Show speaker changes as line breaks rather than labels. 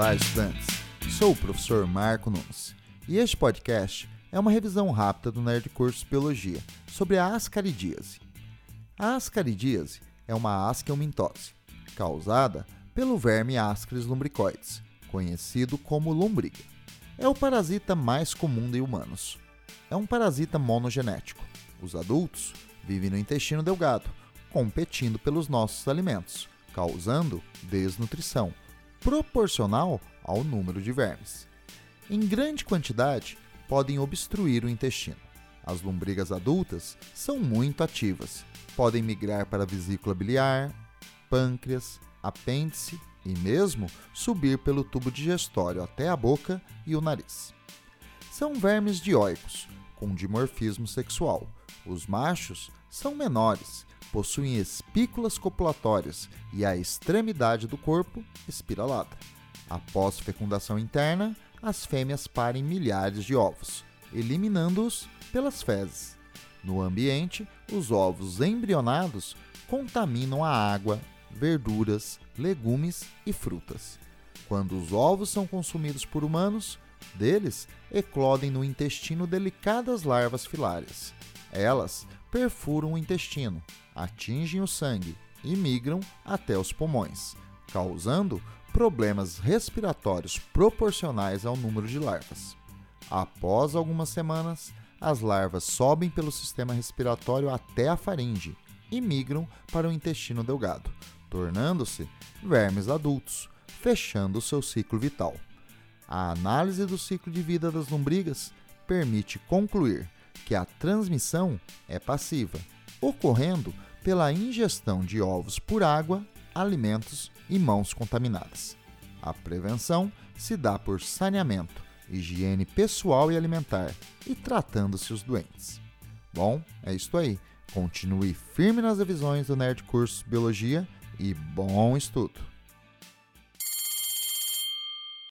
Olá, estudantes! Sou o professor Marco Nunes e este podcast é uma revisão rápida do Nerd Curso Biologia sobre a ascaridíase. A ascaridíase é uma asquelmintose causada pelo verme Ascaris lumbricoides, conhecido como lombriga. É o parasita mais comum de humanos. É um parasita monogenético. Os adultos vivem no intestino delgado, competindo pelos nossos alimentos, causando desnutrição, proporcional ao número de vermes. Em grande quantidade, podem obstruir o intestino. As lombrigas adultas são muito ativas, podem migrar para a vesícula biliar, pâncreas, apêndice e mesmo subir pelo tubo digestório até a boca e o nariz. São vermes dioicos, com dimorfismo sexual. Os machos são menores, possuem espículas copulatórias e a extremidade do corpo espiralada. Após fecundação interna, as fêmeas parem milhares de ovos, eliminando-os pelas fezes. No ambiente, os ovos embrionados contaminam a água, verduras, legumes e frutas. Quando os ovos são consumidos por humanos, deles eclodem no intestino delicadas larvas filárias. Elas perfuram o intestino, atingem o sangue e migram até os pulmões, causando problemas respiratórios proporcionais ao número de larvas. Após algumas semanas, as larvas sobem pelo sistema respiratório até a faringe e migram para o intestino delgado, tornando-se vermes adultos, fechando seu ciclo vital. A análise do ciclo de vida das lombrigas permite concluir que a transmissão é passiva, ocorrendo pela ingestão de ovos por água, alimentos e mãos contaminadas. A prevenção se dá por saneamento, higiene pessoal e alimentar e tratando-se os doentes. Bom, é isso aí. Continue firme nas revisões do Nerd Curso Biologia e bom estudo!